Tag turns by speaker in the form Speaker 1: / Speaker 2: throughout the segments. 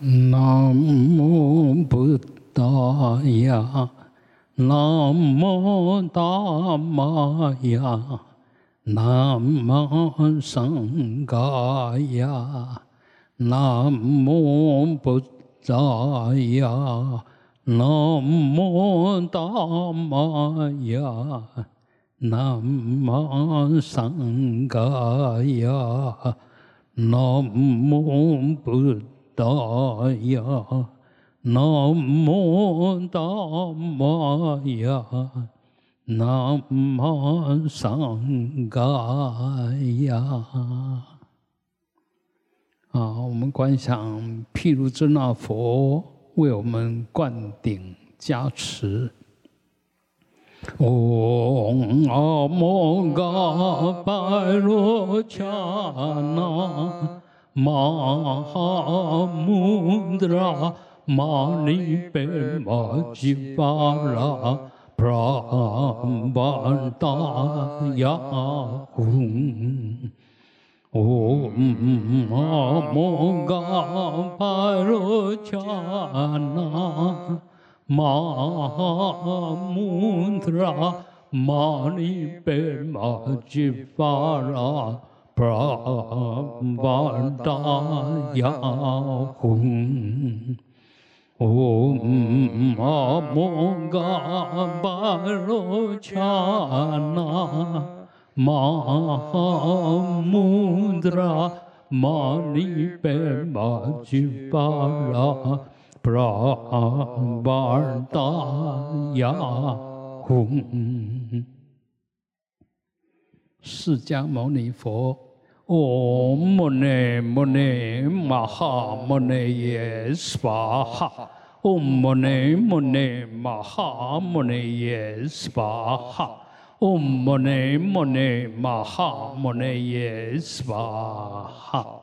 Speaker 1: 南无布达雅，南无达玛雅，南无僧伽呀，南无布达雅，南无达玛雅，南无僧伽雅，南无布。大呀，南无大摩呀，南无桑伽呀。啊，我们观想毗卢遮那佛为我们灌顶加持。嗡阿摩嘎巴罗恰那。玛哈穆德拉玛尼贝玛吉巴拉布拉巴达雅吽，嗡阿摩嘎巴罗恰那玛哈穆德拉玛尼贝玛吉巴拉。布拉达雅吽，嗡阿摩嘎巴罗恰那，玛哈穆德拉玛尼贝玛吉巴拉，布拉达雅吽，释迦牟尼佛。唵摩尼摩尼玛哈摩尼耶娑哈，唵摩尼摩尼玛哈摩尼耶娑哈，唵摩尼摩尼玛哈摩尼耶娑哈。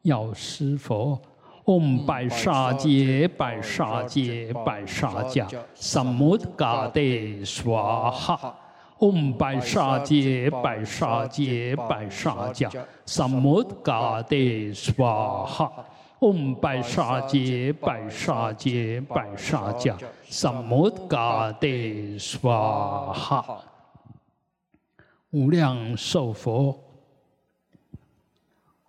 Speaker 1: 药师佛，唵白沙揭白沙揭白沙揭，萨摩嘎德娑哈。嗡白沙揭白沙揭白沙揭，萨摩嘎德娑哈。嗡白沙揭白沙揭白沙揭，萨摩嘎德娑哈。无量寿佛。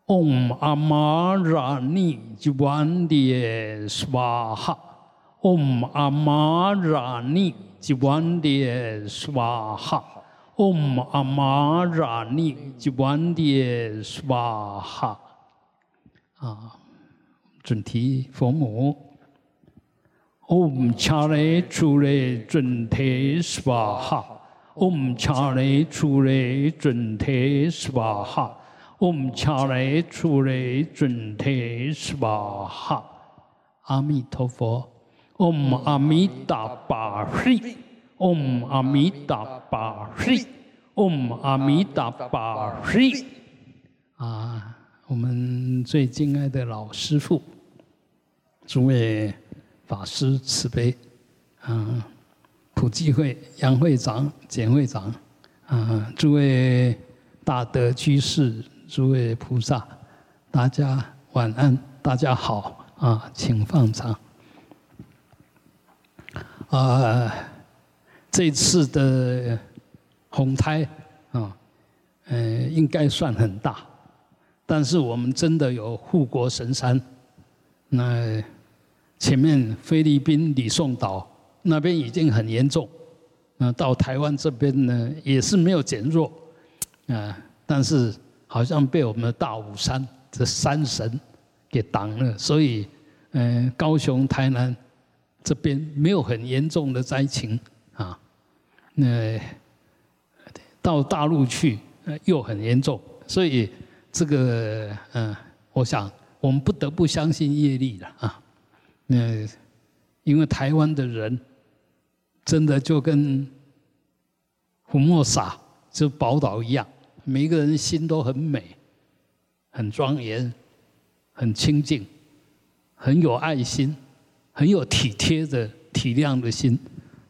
Speaker 1: 嗡阿玛拉尼吉万迭娑哈。嗡阿玛拉尼。吉万迭娑哈，嗡阿玛拉尼吉万迭娑哈。啊，准提佛母，嗡恰雷出雷准提娑哈，嗡恰雷出雷准提娑哈，嗡恰雷出雷准提娑哈。阿弥陀佛。嗡阿弥达巴嘿，嗡阿弥达巴嘿，嗡阿弥达巴嘿。啊，我们最敬爱的老师父，诸位法师慈悲，啊，普济会杨会长、简会长，啊，诸位大德居士、诸位菩萨，大家晚安，大家好，啊，请放长。啊，这次的洪灾啊，嗯，应该算很大，但是我们真的有护国神山。那前面菲律宾李宋岛那边已经很严重，那到台湾这边呢也是没有减弱，啊，但是好像被我们的大武山这山神给挡了，所以嗯，高雄、台南。这边没有很严重的灾情啊，那到大陆去又很严重，所以这个嗯，我想我们不得不相信业力了啊。那因为台湾的人真的就跟福莫萨这宝岛一样，每一个人心都很美、很庄严、很清净、很有爱心。很有体贴的体谅的心，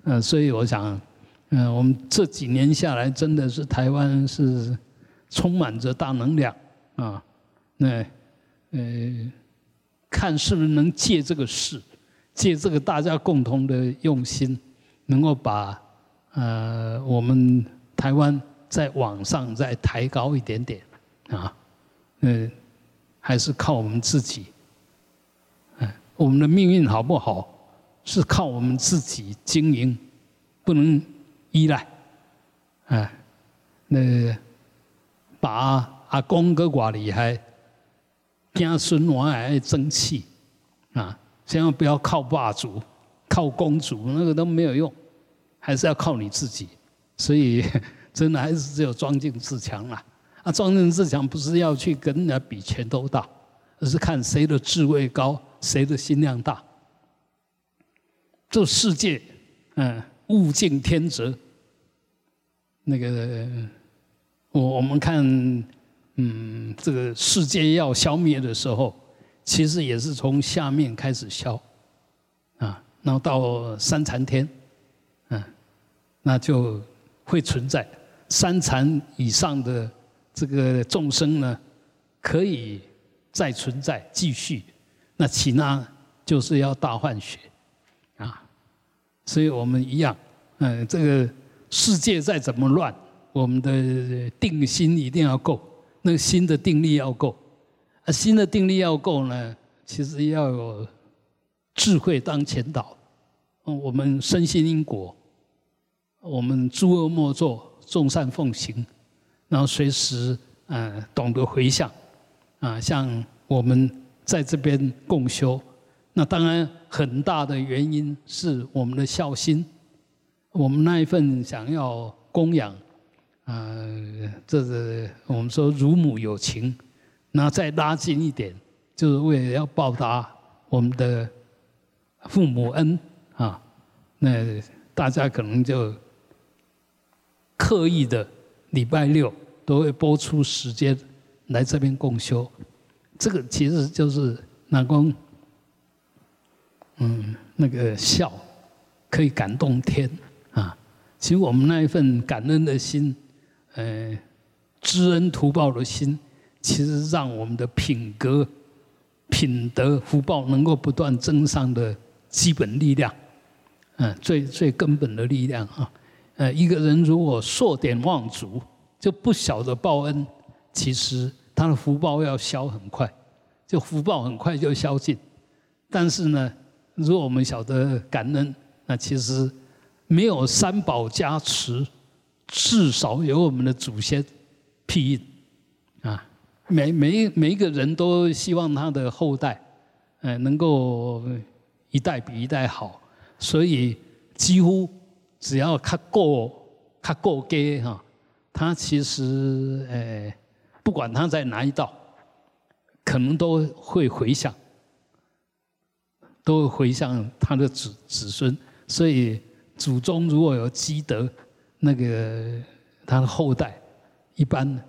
Speaker 1: 嗯，所以我想，嗯，我们这几年下来，真的是台湾是充满着大能量啊，那呃，看是不是能借这个事，借这个大家共同的用心，能够把呃我们台湾在网上再抬高一点点啊，嗯，还是靠我们自己。我们的命运好不好，是靠我们自己经营，不能依赖。哎，那把阿公哥寡厉害，子孙娃还争气啊！千万不要靠霸主、靠公主，那个都没有用，还是要靠你自己。所以，真的还是只有装进自强啦。啊，装进自强不是要去跟人家比拳头大，而是看谁的智慧高，谁的心量大。这世界，嗯，物竞天择。那个，我我们看，嗯，这个世界要消灭的时候，其实也是从下面开始消，啊，然后到三残天，嗯，那就会存在三残以上的这个众生呢，可以再存在继续，那其他就是要大换血，啊，所以我们一样，嗯，这个。世界再怎么乱，我们的定心一定要够，那个心的定力要够。啊，心的定力要够呢，其实要有智慧当前导。嗯，我们深信因果，我们诸恶莫作，众善奉行，然后随时嗯懂得回向。啊，像我们在这边共修，那当然很大的原因是我们的孝心。我们那一份想要供养，呃，这是我们说乳母有情，那再拉近一点，就是为了要报答我们的父母恩啊。那大家可能就刻意的礼拜六都会播出时间来这边共修，这个其实就是南宫，嗯，那个笑可以感动天。啊，其实我们那一份感恩的心，呃，知恩图报的心，其实让我们的品格、品德、福报能够不断增上的基本力量，嗯，最最根本的力量啊。呃，一个人如果硕典忘祖，就不晓得报恩，其实他的福报要消很快，就福报很快就消尽。但是呢，如果我们晓得感恩，那其实。没有三宝加持，至少有我们的祖先庇荫啊！每每每一个人都希望他的后代，呃，能够一代比一代好，所以几乎只要他过他过街哈，他其实呃，不管他在哪一道，可能都会回向，都会回向他的子子孙，所以。祖宗如果有积德，那个他的后代一般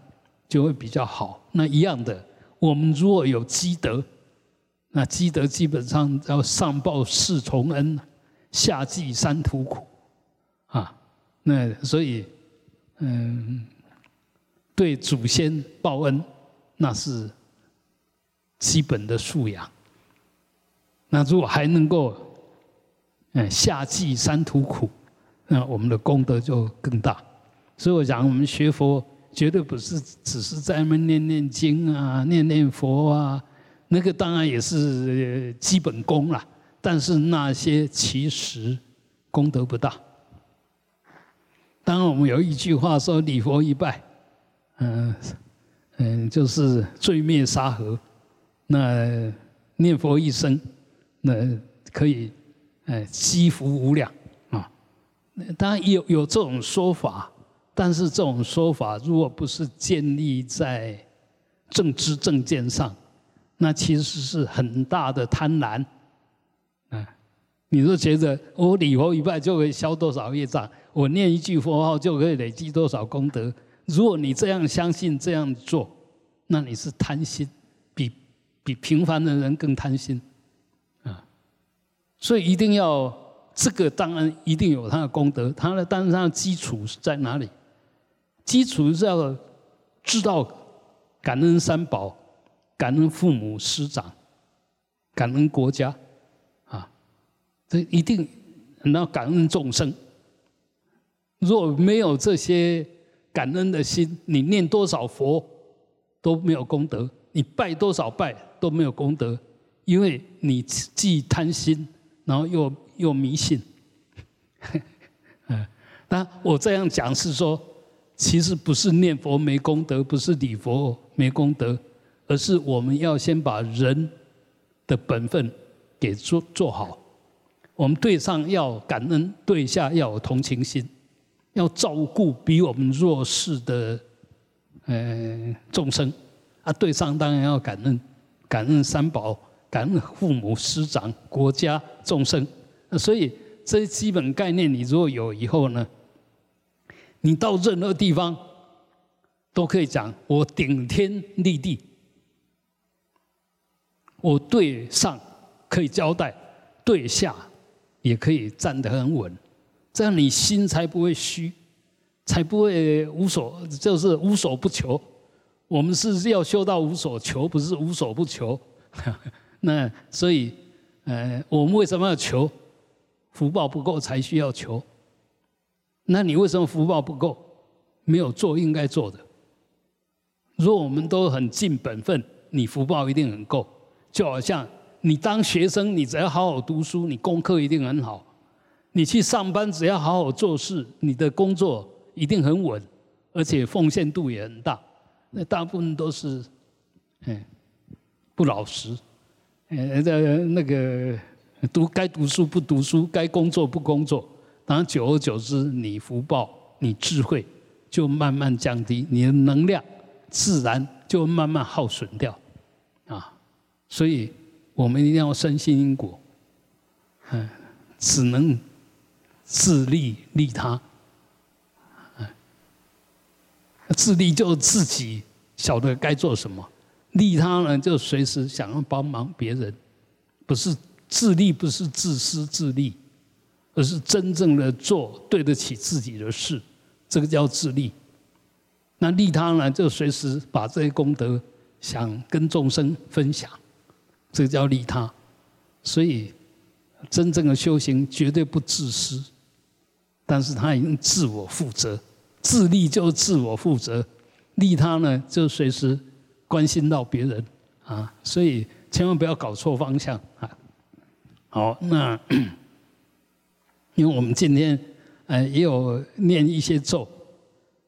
Speaker 1: 就会比较好。那一样的，我们如果有积德，那积德基本上要上报四重恩，下济三途苦，啊，那所以嗯，对祖先报恩那是基本的素养。那如果还能够。嗯，下济三途苦，那我们的功德就更大。所以我讲，我们学佛绝对不是只是在那念念经啊、念念佛啊，那个当然也是基本功啦。但是那些其实功德不大。当然，我们有一句话说：“礼佛一拜，嗯嗯，就是罪灭沙河。”那念佛一生，那可以。哎，积福无量啊！当然有有这种说法，但是这种说法如果不是建立在正知正见上，那其实是很大的贪婪。啊，你说觉得我礼佛一拜就可以消多少业障，我念一句佛号就可以累积多少功德？如果你这样相信、这样做，那你是贪心，比比平凡的人更贪心。啊所以一定要这个，当然一定有他的功德。他的当然基础是在哪里？基础是要知道感恩三宝，感恩父母师长，感恩国家，啊，这一定要感恩众生。若没有这些感恩的心，你念多少佛都没有功德，你拜多少拜都没有功德，因为你既贪心，然后又又迷信。嗯，那我这样讲是说，其实不是念佛没功德，不是礼佛没功德，而是我们要先把人的本分给做做好。我们对上要感恩，对下要有同情心。要照顾比我们弱势的呃众生啊，对上当然要感恩，感恩三宝，感恩父母师长、国家众生。所以这些基本概念，你如果有以后呢，你到任何地方都可以讲我顶天立地，我对上可以交代，对下也可以站得很稳。这样你心才不会虚，才不会无所，就是无所不求。我们是要修到无所求，不是无所不求。那所以，呃，我们为什么要求？福报不够才需要求。那你为什么福报不够？没有做应该做的。如果我们都很尽本分，你福报一定很够。就好像你当学生，你只要好好读书，你功课一定很好。你去上班，只要好好做事，你的工作一定很稳，而且奉献度也很大。那大部分都是，嗯，不老实，呃，这那个读该读书不读书，该工作不工作。当然，久而久之，你福报、你智慧就慢慢降低，你的能量自然就慢慢耗损掉，啊，所以我们一定要深信因果，嗯，只能。自利利他，自利就自己晓得该做什么，利他呢就随时想要帮忙别人，不是自利，不是自私自利，而是真正的做对得起自己的事，这个叫自利。那利他呢，就随时把这些功德想跟众生分享，这个叫利他。所以真正的修行绝对不自私。但是他已经自我负责，自利就自我负责，利他呢就随时关心到别人啊，所以千万不要搞错方向啊。好，那因为我们今天呃也有念一些咒，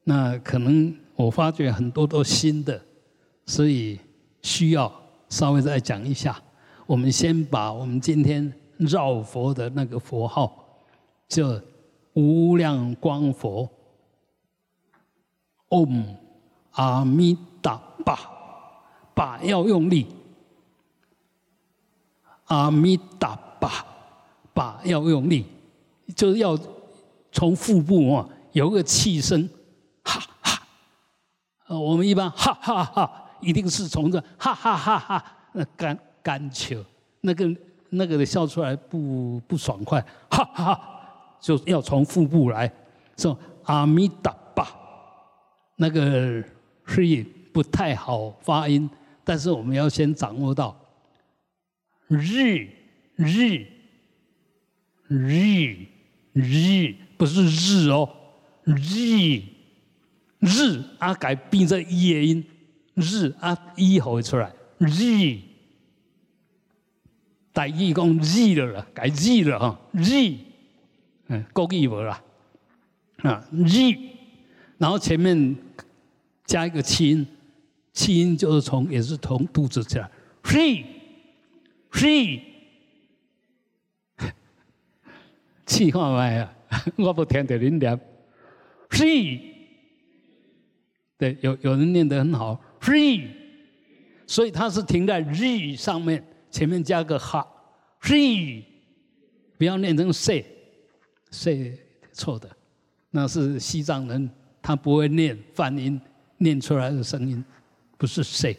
Speaker 1: 那可能我发觉很多都新的，所以需要稍微再讲一下。我们先把我们今天绕佛的那个佛号就。无量光佛，Om 阿弥达巴，巴要用力，阿弥达巴，巴要用力，就是要从腹部啊有个气声，哈哈，呃，我们一般哈哈哈，一定是从这哈哈哈哈那干干球，那个那个的笑出来不不爽快，哈哈哈。就要从腹部来，说阿弥达巴，那个所以不太好发音，但是我们要先掌握到日日日日不是日哦，日日啊改变这夜音，日啊一吼出来日，大意讲日了了，改日了哈日。嗯，够义无啦，啊日，然后前面加一个气音，气音就是从也是从肚子起来，she，she，气化麦啊，我不听得人念，she，对，有有人念得很好，she，所以它是停在日上面，前面加个哈，she，不要念成 say。是错的，那是西藏人，他不会念梵音，念出来的声音不是谁。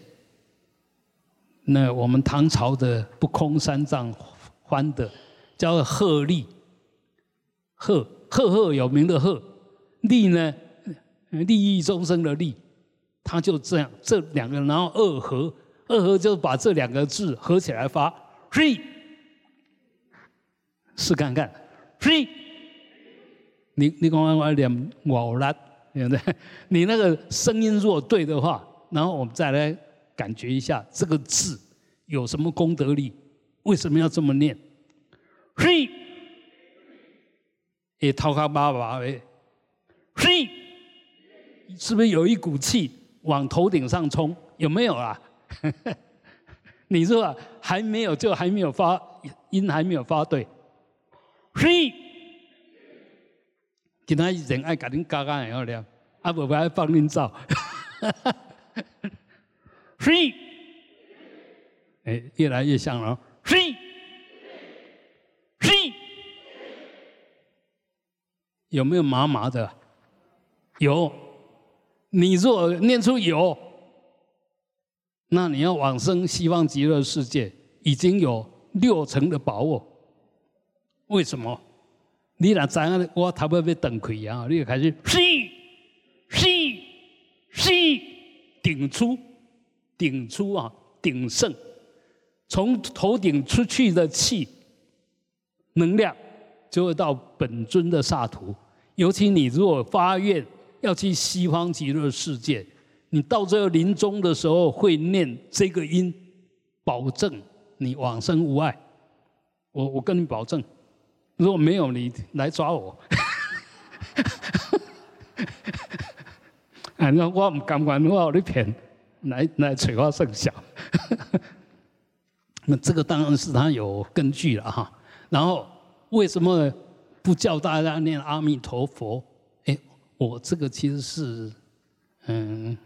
Speaker 1: 那我们唐朝的不空三藏翻的叫鹤立，鹤赫赫有名的鹤，利呢利益众生的利，他就这样这两个，然后二合，二合就把这两个字合起来发睡，试看看，睡。你你刚刚我念我啦，对不对？你那个声音如果对的话，然后我们再来感觉一下这个字有什么功德力，为什么要这么念？嘿，也掏开爸爸的，嘿，是不是有一股气往头顶上冲？有没有啊？你说还没有，就还没有发音，还没有发对。嘿，今他人爱甲恁加加很好了，啊不不爱放恁走。是，哎，越来越像了。是，是，有没有麻麻的？有。你若念出有。那你要往生西方极乐世界，已经有六成的把握。为什么？你若知影我头要要等开啊，你就开始吸吸吸，顶出顶出啊，顶盛，从头顶出去的气能量，就会到本尊的萨图。尤其你如果发愿要去西方极乐世界。你到最后临终的时候会念这个音，保证你往生无碍。我我跟你保证，如果没有你来抓我，啊，那我唔敢管，我有你骗，来来催我生效。那这个当然是他有根据了哈。然后为什么不叫大家念阿弥陀佛？哎，我这个其实是嗯。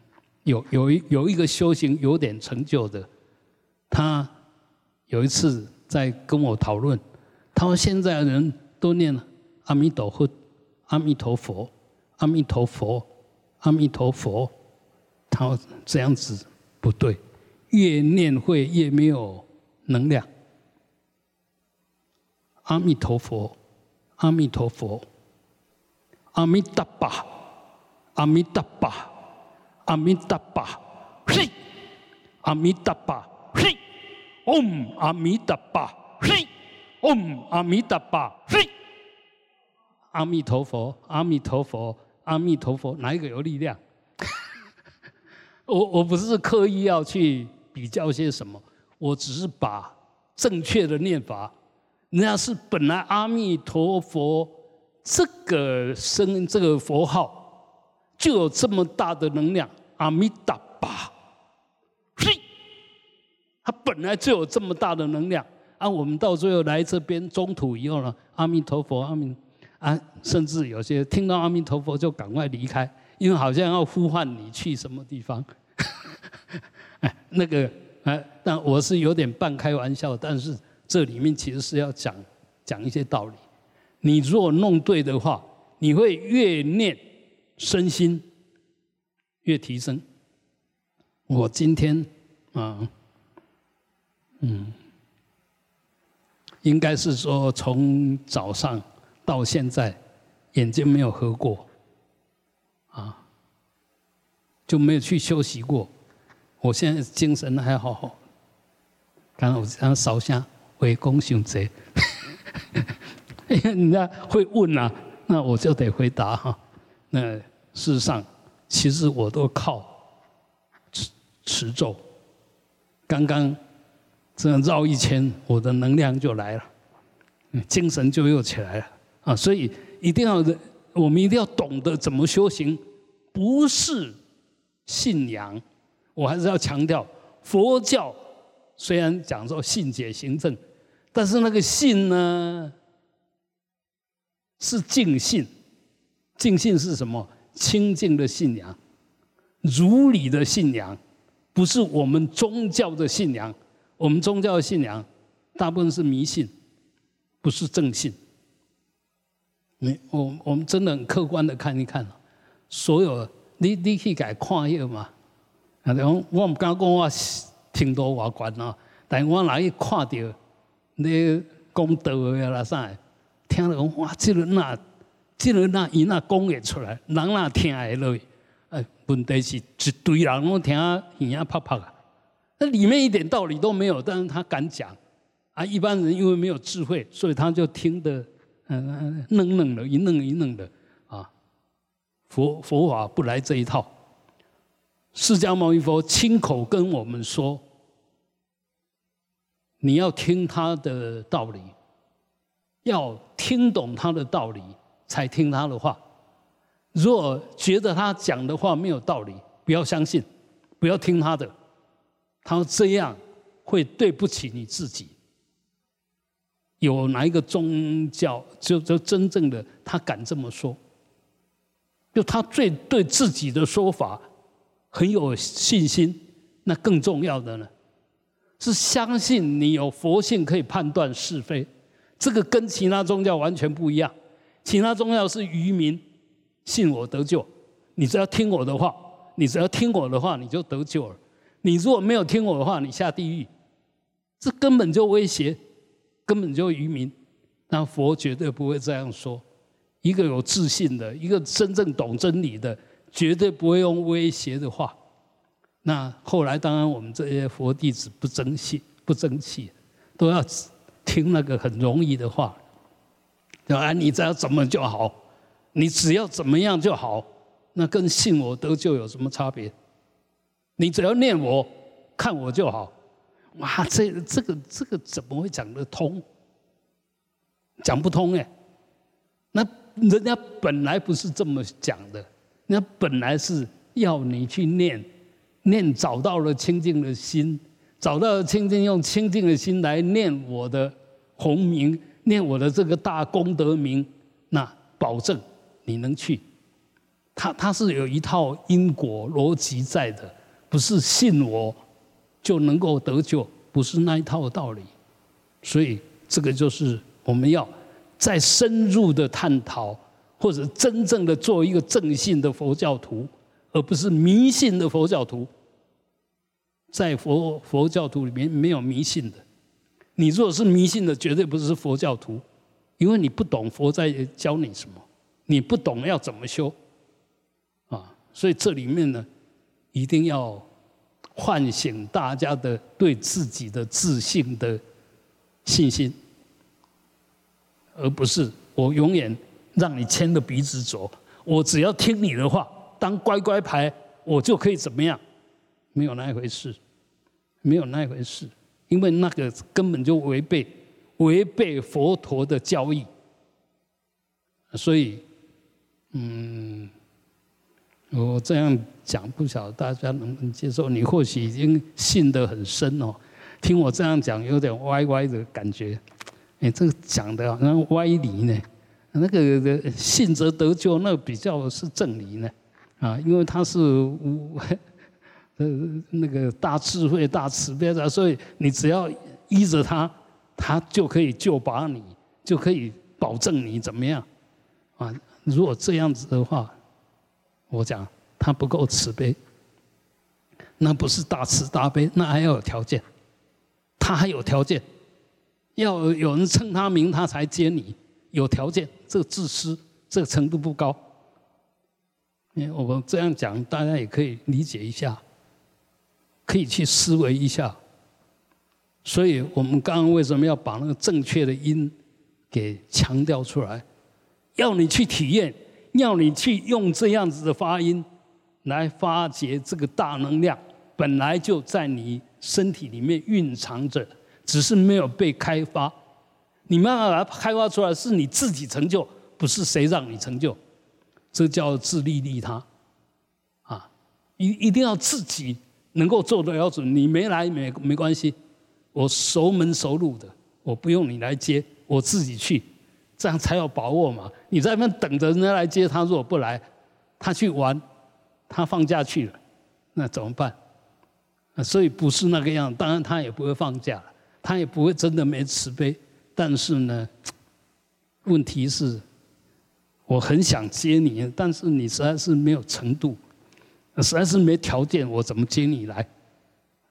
Speaker 1: 有有一有一个修行有点成就的，他有一次在跟我讨论，他说现在人都念阿弥陀佛，阿弥陀佛，阿弥陀佛，阿弥陀佛，他说这样子不对，越念会越没有能量。阿弥陀佛，阿弥陀佛，阿弥达巴，阿弥达巴。阿弥达巴，嘿，阿弥达巴，嘿，嗡，阿弥达巴，嘿，嗡，阿弥达巴，嘿，阿弥陀佛，阿弥陀佛，阿弥陀佛，哪一个有力量？我我不是刻意要去比较些什么，我只是把正确的念法，人家是本来阿弥陀佛这个声这个佛号。就有这么大的能量，阿弥达巴，嘿，他本来就有这么大的能量。啊，我们到最后来这边中途以后呢，阿弥陀佛，阿弥啊，甚至有些听到阿弥陀佛就赶快离开，因为好像要呼唤你去什么地方。哎，那个哎，但我是有点半开玩笑，但是这里面其实是要讲讲一些道理。你如果弄对的话，你会越念。身心越提升，我今天啊，嗯，应该是说从早上到现在，眼睛没有合过，啊，就没有去休息过。我现在精神还好好。刚刚我刚烧香回宫行者，因为人家会问啊，那我就得回答哈。那事实上，其实我都靠持持咒。刚刚这样绕一圈，我的能量就来了，精神就又起来了啊！所以一定要，我们一定要懂得怎么修行，不是信仰。我还是要强调，佛教虽然讲说信解行正，但是那个信呢，是净信。净信是什么？清净的信仰，如理的信仰，不是我们宗教的信仰。我们宗教信仰大部分是迷信，不是正信。你我我们真的很客观的看一看，所有你你去改看一嘛？啊，讲我唔敢讲我听多话关啊，但我哪一看到你讲道的啦啥，听了讲哇，这个那。即个那伊那讲会出来，人那听会落。哎，问题是一堆人拢听耳啊啪啪啊，那里面一点道理都没有，但是他敢讲，啊，一般人因为没有智慧，所以他就听得嗯愣愣的，一愣一愣的啊。佛佛法不来这一套，释迦牟尼佛亲口跟我们说，你要听他的道理，要听懂他的道理，才听他的话。如果觉得他讲的话没有道理，不要相信，不要听他的。他说这样会对不起你自己。有哪一个宗教就就真正的他敢这么说？就他最对自己的说法很有信心。那更重要的呢，是相信你有佛性可以判断是非。这个跟其他宗教完全不一样。其他宗教是愚民。信我得救，你只要听我的话，你只要听我的话，你就得救了。你如果没有听我的话，你下地狱，这根本就威胁，根本就愚民。那佛绝对不会这样说。一个有自信的，一个真正懂真理的，绝对不会用威胁的话。那后来当然我们这些佛弟子不争气，不争气，都要听那个很容易的话，对吧？你只要怎么就好。你只要怎么样就好，那跟信我得救有什么差别？你只要念我，看我就好。哇，这这个这个怎么会讲得通？讲不通哎。那人家本来不是这么讲的，人家本来是要你去念，念找到了清净的心，找到了清净，用清净的心来念我的洪名，念我的这个大功德名，那保证。你能去，他他是有一套因果逻辑在的，不是信我就能够得救，不是那一套道理。所以这个就是我们要再深入的探讨，或者真正的做一个正信的佛教徒，而不是迷信的佛教徒。在佛佛教徒里面没有迷信的，你如果是迷信的，绝对不是佛教徒，因为你不懂佛在教你什么。你不懂要怎么修，啊，所以这里面呢，一定要唤醒大家的对自己的自信的信心，而不是我永远让你牵着鼻子走，我只要听你的话，当乖乖牌，我就可以怎么样？没有那一回事，没有那一回事，因为那个根本就违背违背佛陀的教义，所以。嗯，我这样讲不晓得大家能不能接受？你或许已经信得很深哦，听我这样讲有点歪歪的感觉。哎，这个讲的好像歪理呢。那个信则得救，那比较是正理呢。啊，因为他是无呃那个大智慧、大慈悲的，所以你只要依着他，他就可以救拔你，就可以保证你怎么样啊？如果这样子的话，我讲他不够慈悲，那不是大慈大悲，那还要有条件，他还有条件，要有人称他名，他才接你，有条件，这个自私，这个程度不高。我们这样讲，大家也可以理解一下，可以去思维一下。所以我们刚刚为什么要把那个正确的因给强调出来？要你去体验，要你去用这样子的发音来发掘这个大能量，本来就在你身体里面蕴藏着，只是没有被开发。你慢慢把它开发出来，是你自己成就，不是谁让你成就。这叫自利利他，啊，一一定要自己能够做得了准。你没来没没关系，我熟门熟路的，我不用你来接，我自己去。这样才有把握嘛？你在那边等着人家来接他，如果不来，他去玩，他放假去了，那怎么办？所以不是那个样。当然他也不会放假，他也不会真的没慈悲。但是呢，问题是，我很想接你，但是你实在是没有程度，实在是没条件，我怎么接你来？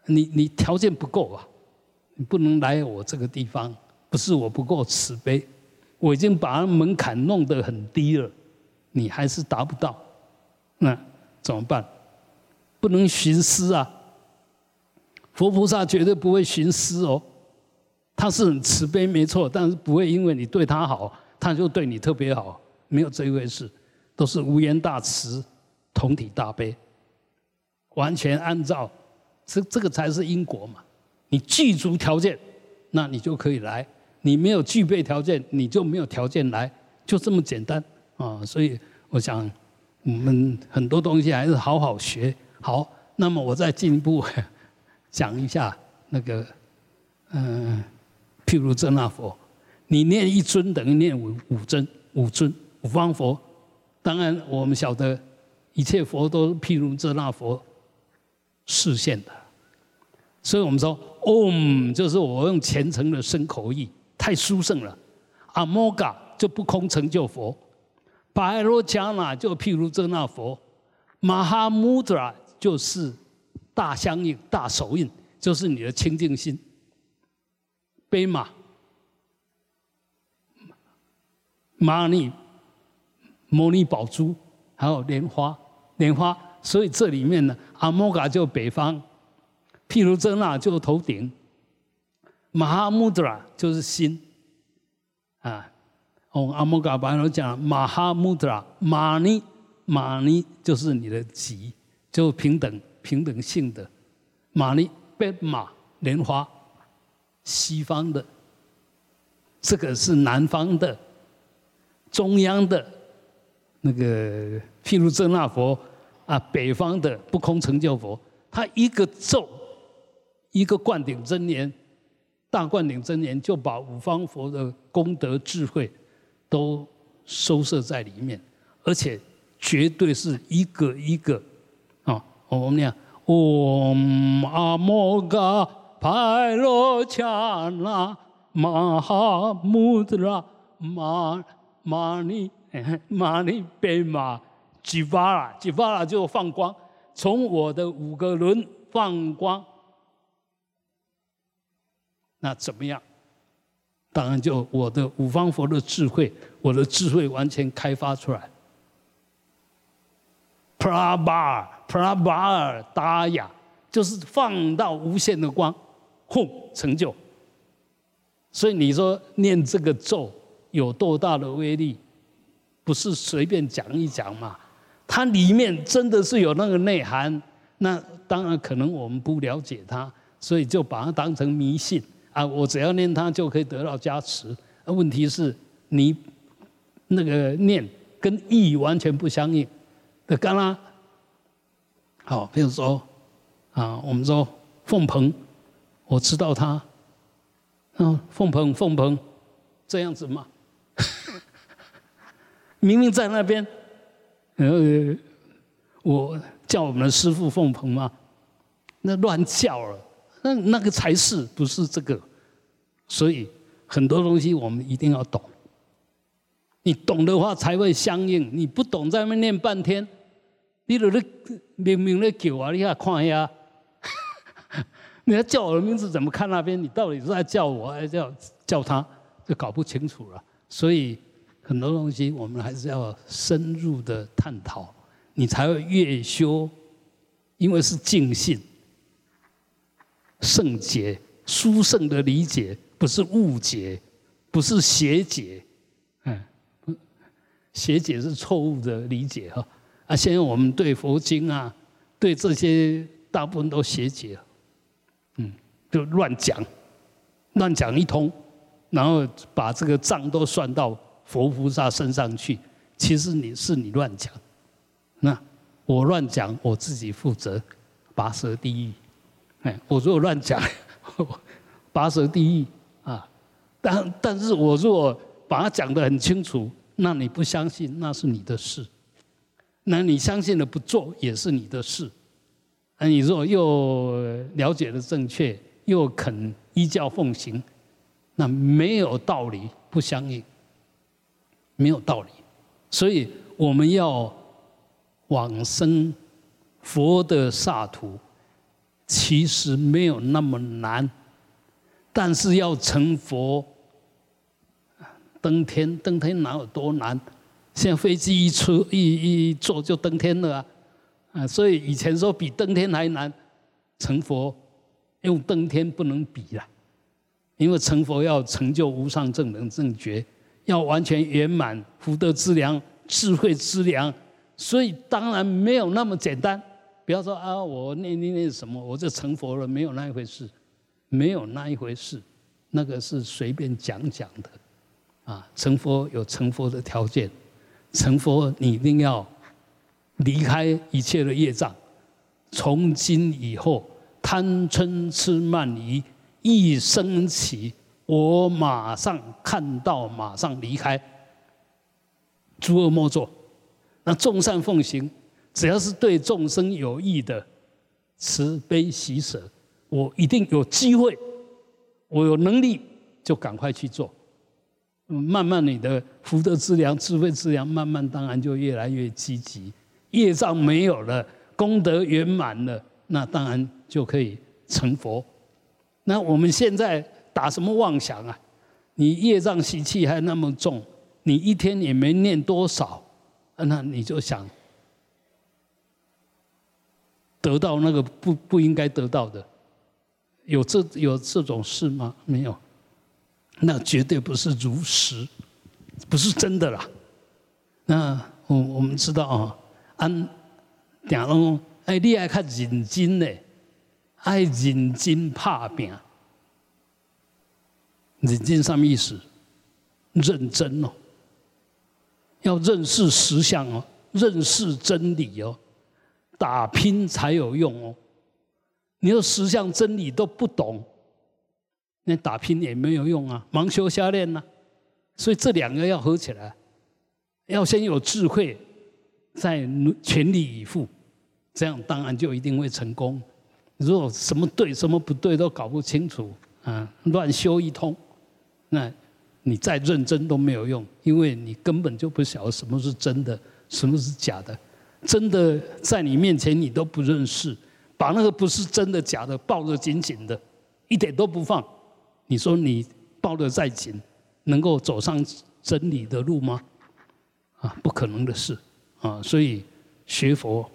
Speaker 1: 你你条件不够啊，你不能来我这个地方，不是我不够慈悲。我已经把门槛弄得很低了，你还是达不到，那怎么办？不能徇私啊！佛菩萨绝对不会徇私哦，他是很慈悲没错，但是不会因为你对他好，他就对你特别好，没有这一回事，都是无言大慈，同体大悲，完全按照这这个才是因果嘛。你具足条件，那你就可以来；你没有具备条件，你就没有条件来，就这么简单啊。所以我想，我们很多东西还是好好学。好，那么我再进一步 讲一下那个，嗯。譬如真那佛，你念一尊等于念五五尊，五尊五方佛。当然，我们晓得一切佛都譬如真那佛示现的。所以我们说，Om 就是我用虔诚的声口意，太殊胜了。阿摩嘎就不空成就佛，白罗迦那就譬如这那佛，马哈穆德拉就是大相应、大手印，就是你的清净心。悲马、玛尼、摩尼宝珠，还有莲花、莲花。所以这里面呢，阿摩嘎就北方，譬如这那就头顶，马哈穆德拉就是心，啊，哦，阿摩嘎巴罗讲马哈穆德拉，玛尼玛尼就是你的极，就平等平等性的。玛尼贝马莲花。西方的，这个是南方的，中央的，那个譬如真那佛啊，北方的不空成就佛，他一个咒，一个灌顶真言，大灌顶真言就把五方佛的功德智慧都收摄在里面，而且绝对是一个一个啊，我们讲嗡阿摩嘎。派罗恰那玛哈穆德拉玛玛尼 玛尼贝玛吉巴拉吉巴拉就放光，从我的五个轮放光，那怎么样？当然就我的五方佛的智慧，我的智慧完全开发出来。普拉巴尔普拉巴尔达雅就是放到无限的光。轰成就，所以你说念这个咒有多大的威力？不是随便讲一讲嘛？它里面真的是有那个内涵。那当然可能我们不了解它，所以就把它当成迷信啊！我只要念它就可以得到加持。问题是你那个念跟意完全不相应。那干啦好，比如说啊，我们说凤鹏。我知道他，嗯，凤鹏，凤鹏，这样子嘛？明明在那边，呃，我叫我们的师傅凤鹏嘛？那乱叫了，那那个才是不是这个？所以很多东西我们一定要懂，你懂的话才会相应。你不懂在那念半天，你都在明明在叫啊，你看看呀。你要叫我的名字，怎么看那边？你到底是在叫我，还是叫叫他？就搞不清楚了。所以很多东西，我们还是要深入的探讨，你才会越修。因为是尽信、圣解、殊胜的理解，不是误解，不是邪解。嗯，邪解是错误的理解哈。啊，现在我们对佛经啊，对这些大部分都邪解。嗯就乱讲，乱讲一通，然后把这个账都算到佛菩萨身上去。其实你是你乱讲，那我乱讲，我自己负责，拔舌地狱。哎，我如果乱讲，拔舌地狱啊！但但是我如果把它讲得很清楚，那你不相信，那是你的事；那你相信了不做，也是你的事。那你如果又了解的正确。又肯依教奉行，那没有道理不相应，没有道理。所以我们要往生佛的刹土，其实没有那么难，但是要成佛，登天登天哪有多难？现在飞机一出一一坐就登天了啊！啊，所以以前说比登天还难成佛。用登天不能比了，因为成佛要成就无上正等正觉，要完全圆满福德之良、智慧之良，所以当然没有那么简单。不要说啊，我念念念什么，我就成佛了，没有那一回事，没有那一回事，那个是随便讲讲的。啊，成佛有成佛的条件，成佛你一定要离开一切的业障，从今以后贪嗔痴慢疑一升起，我马上看到，马上离开，诸恶莫作，那众善奉行，只要是对众生有益的，慈悲喜舍，我一定有机会，我有能力就赶快去做。嗯慢慢，你的福德之粮、智慧之粮，慢慢当然就越来越积极。业障没有了，功德圆满了，那当然就可以成佛。那我们现在打什么妄想啊？你业障习气还那么重，你一天也没念多少，那你就想得到那个不不应该得到的，有这有这种事吗？没有。那绝对不是如实，不是真的啦。那我我们知道啊，按讲拢哎，你爱较认真嘞，爱认真拍拼。认真什么意思？认真哦，要认识实相哦，认识真理哦，打拼才有用哦。你说十项真理都不懂。那打拼也没有用啊，盲修瞎练呐，所以这两个要合起来，要先有智慧，再全力以赴，这样当然就一定会成功。如果什么对什么不对都搞不清楚啊，乱修一通，那你再认真都没有用，因为你根本就不晓得什么是真的，什么是假的。真的在你面前你都不认识，把那个不是真的假的抱得紧紧的，一点都不放。你说你抱得再紧，能够走上真理的路吗？啊，不可能的事啊！所以学佛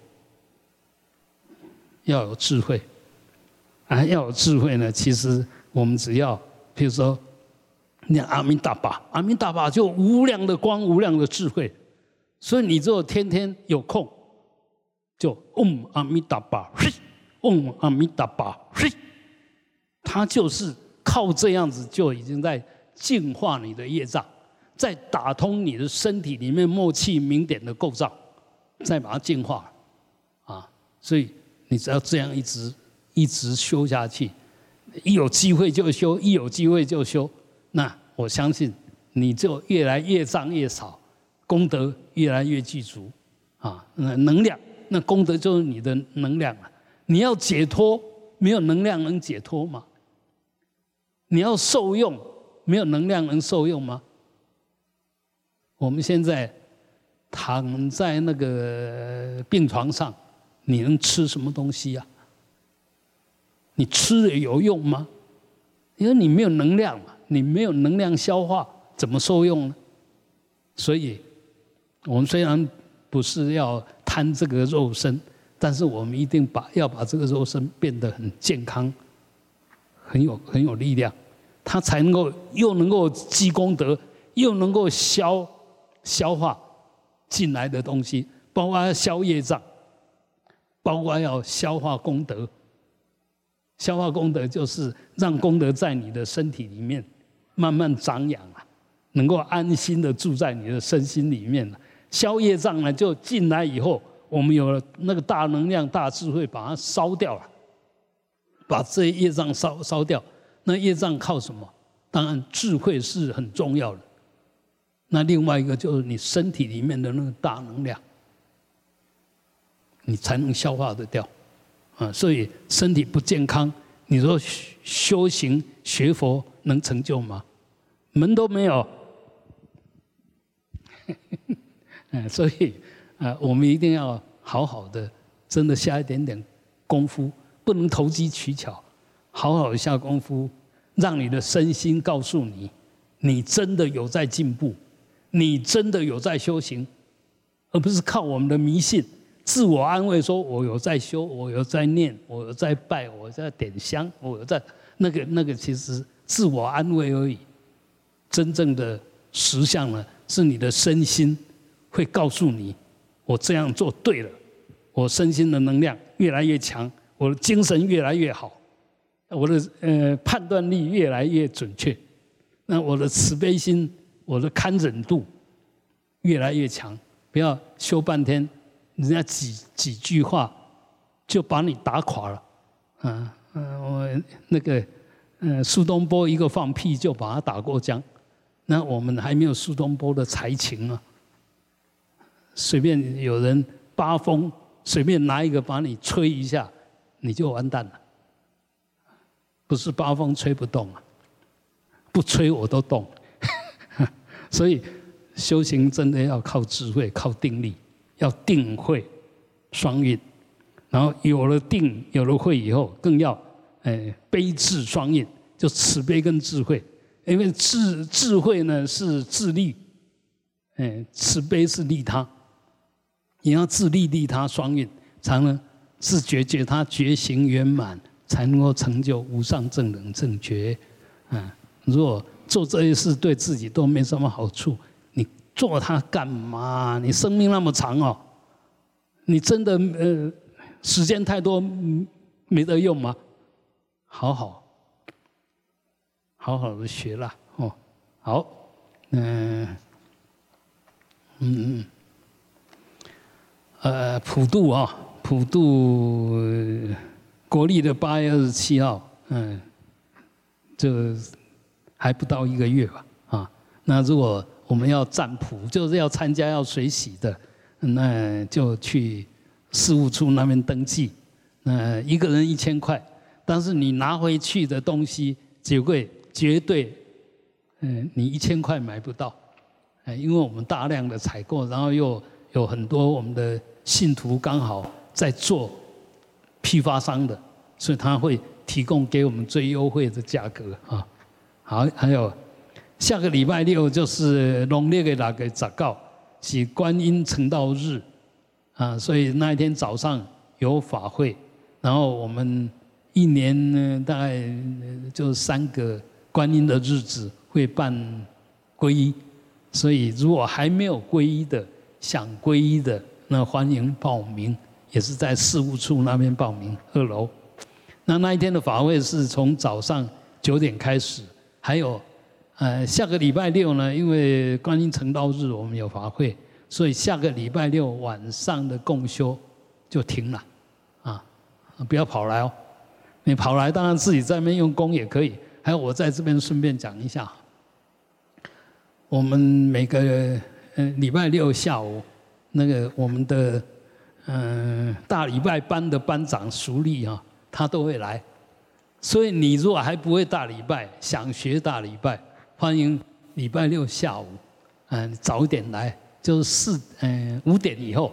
Speaker 1: 要有智慧，啊，要有智慧呢。其实我们只要，比如说念阿弥达巴，阿弥达巴就无量的光，无量的智慧。所以你只有天天有空，就嗡阿弥达巴，嘿，嗡阿弥达巴，嘿，他就是。靠这样子就已经在净化你的业障，在打通你的身体里面默契明点的构造，再把它净化，啊，所以你只要这样一直一直修下去，一有机会就修，一有机会就修，那我相信你就越来越障越少，功德越来越具足，啊，那能量，那功德就是你的能量了。你要解脱，没有能量能解脱吗？你要受用，没有能量能受用吗？我们现在躺在那个病床上，你能吃什么东西呀？你吃了有用吗？因为你没有能量嘛，你没有能量消化，怎么受用呢？所以，我们虽然不是要贪这个肉身，但是我们一定把要把这个肉身变得很健康。很有很有力量，它才能够又能够积功德，又能够消消化进来的东西，包括消业障，包括要消化功德。消化功德就是让功德在你的身体里面慢慢长养啊，能够安心的住在你的身心里面了。消业障呢，就进来以后，我们有了那个大能量、大智慧，把它烧掉了。把这业障烧烧掉，那业障靠什么？当然智慧是很重要的。那另外一个就是你身体里面的那个大能量，你才能消化得掉。啊，所以身体不健康，你说修行学佛能成就吗？门都没有。嗯，所以啊，我们一定要好好的，真的下一点点功夫。不能投机取巧，好好下功夫，让你的身心告诉你，你真的有在进步，你真的有在修行，而不是靠我们的迷信，自我安慰说我有在修，我有在念，我有在拜，我在点香，我有在那个那个，其实自我安慰而已。真正的实相呢，是你的身心会告诉你，我这样做对了，我身心的能量越来越强，我的精神越来越好，我的呃判断力越来越准确，那我的慈悲心，我的堪忍度越来越强。不要修半天，人家几几句话就把你打垮了，嗯嗯，我那个嗯苏东坡一个放屁就把他打过江。那我们还没有苏东坡的才情啊！随便有人八风，随便拿一个把你吹一下，你就完蛋了。不是八风吹不动啊，不吹我都动。所以修行真的要靠智慧，靠定力，要定慧双运。然后有了定，有了慧以后，更要哎悲智双运，就慈悲跟智慧。因为智智慧呢是自利，哎，慈悲是利他，你要自利利他双运，才能自觉觉他觉行圆满，才能够成就无上正等正觉。嗯，如果做这些事对自己都没什么好处，你做它干嘛？你生命那么长哦，你真的呃时间太多没得用吗？好好。好好的学了哦，好，嗯，嗯嗯，呃，普渡啊，普渡国历的八月二十七号，嗯，这还不到一个月吧，啊，那如果我们要占卜，就是要参加要水洗的，那就去事务处那边登记，那一个人一千块，但是你拿回去的东西酒柜。绝对，嗯，你一千块买不到，哎，因为我们大量的采购，然后又有很多我们的信徒刚好在做批发商的，所以他会提供给我们最优惠的价格啊。好，还有下个礼拜六就是农历的那个早告，是观音成道日啊，所以那一天早上有法会，然后我们一年呢大概就三个。观音的日子会办皈依，所以如果还没有皈依的，想皈依的，那欢迎报名，也是在事务处那边报名，二楼。那那一天的法会是从早上九点开始，还有，呃，下个礼拜六呢，因为观音成道日我们有法会，所以下个礼拜六晚上的共修就停了，啊，不要跑来哦，你跑来当然自己在那边用功也可以。还有，我在这边顺便讲一下，我们每个嗯礼拜六下午，那个我们的嗯大礼拜班的班长熟立啊，他都会来。所以你如果还不会大礼拜，想学大礼拜，欢迎礼拜六下午，嗯早点来，就是四嗯五点以后，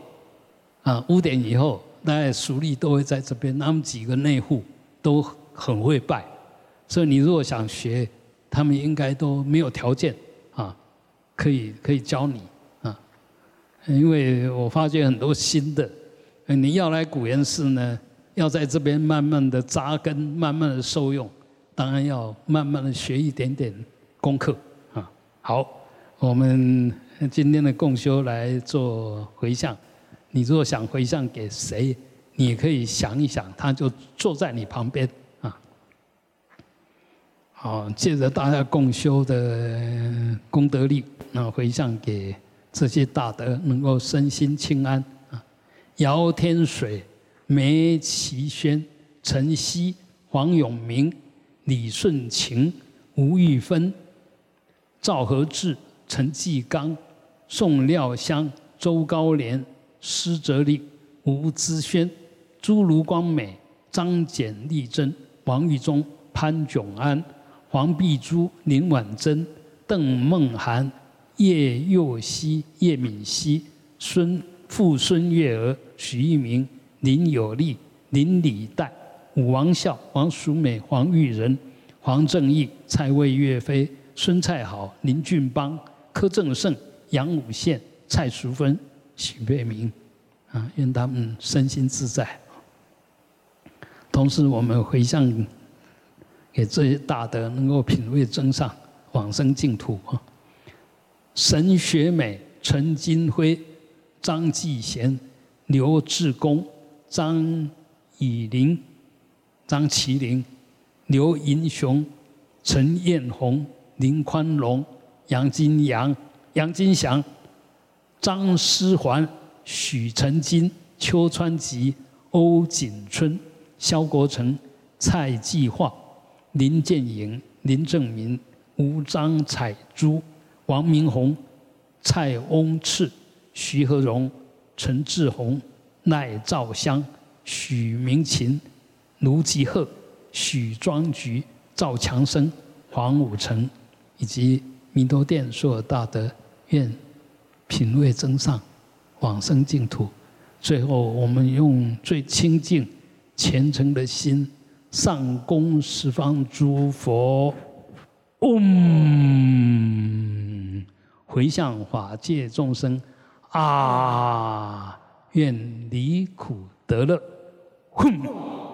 Speaker 1: 啊五点以后，那熟立都会在这边，他们几个内户都很会拜。所以你如果想学，他们应该都没有条件啊，可以可以教你。因为我发觉很多新的，你要来古岩寺呢，要在这边慢慢的扎根，慢慢的受用，当然要慢慢的学一点点功课啊。好，我们今天的共修来做回向。你如果想回向给谁，你可以想一想，他就坐在你旁边啊。好，借着大家共修的功德力，那回向给这些大德，能够身心清安啊。姚天水、梅其轩、陈曦、黄永明、李顺晴、吴玉芬、赵和志、陈继刚、宋廖香、周高廉、施哲立、吴资轩、朱卢光美、张简丽珍、王玉忠、潘炯安。黄碧珠、林婉珍、邓梦涵、叶幼熙、叶敏熙、孙傅孙月娥、许一鸣、林有利、林礼代、武王孝、王淑美、黄玉仁、黄正义、蔡魏岳飞、孙蔡好、林俊邦、柯正胜、杨武宪、蔡淑芬、许月明，啊，愿他们身心自在。同时，我们回向。给这些大德能够品位增上，往生净土啊！沈学美、陈金辉、张继贤、刘志功、张以林、张麒麟、刘银雄、陈彦宏、林宽荣、杨金阳、杨金祥、张思环、许成金、邱川吉、欧锦春、肖国成、蔡继化。林建营、林正明、吴张彩珠、王明宏、蔡翁赤、徐和荣、陈志宏、赖兆香、许明琴、卢吉鹤、许庄菊、赵强生、黄武成，以及弥陀殿所有大德，愿品位增上，往生净土。最后，我们用最清净、虔诚的心。上供十方诸佛，嗡，回向法界众生，啊，愿离苦得乐，哼。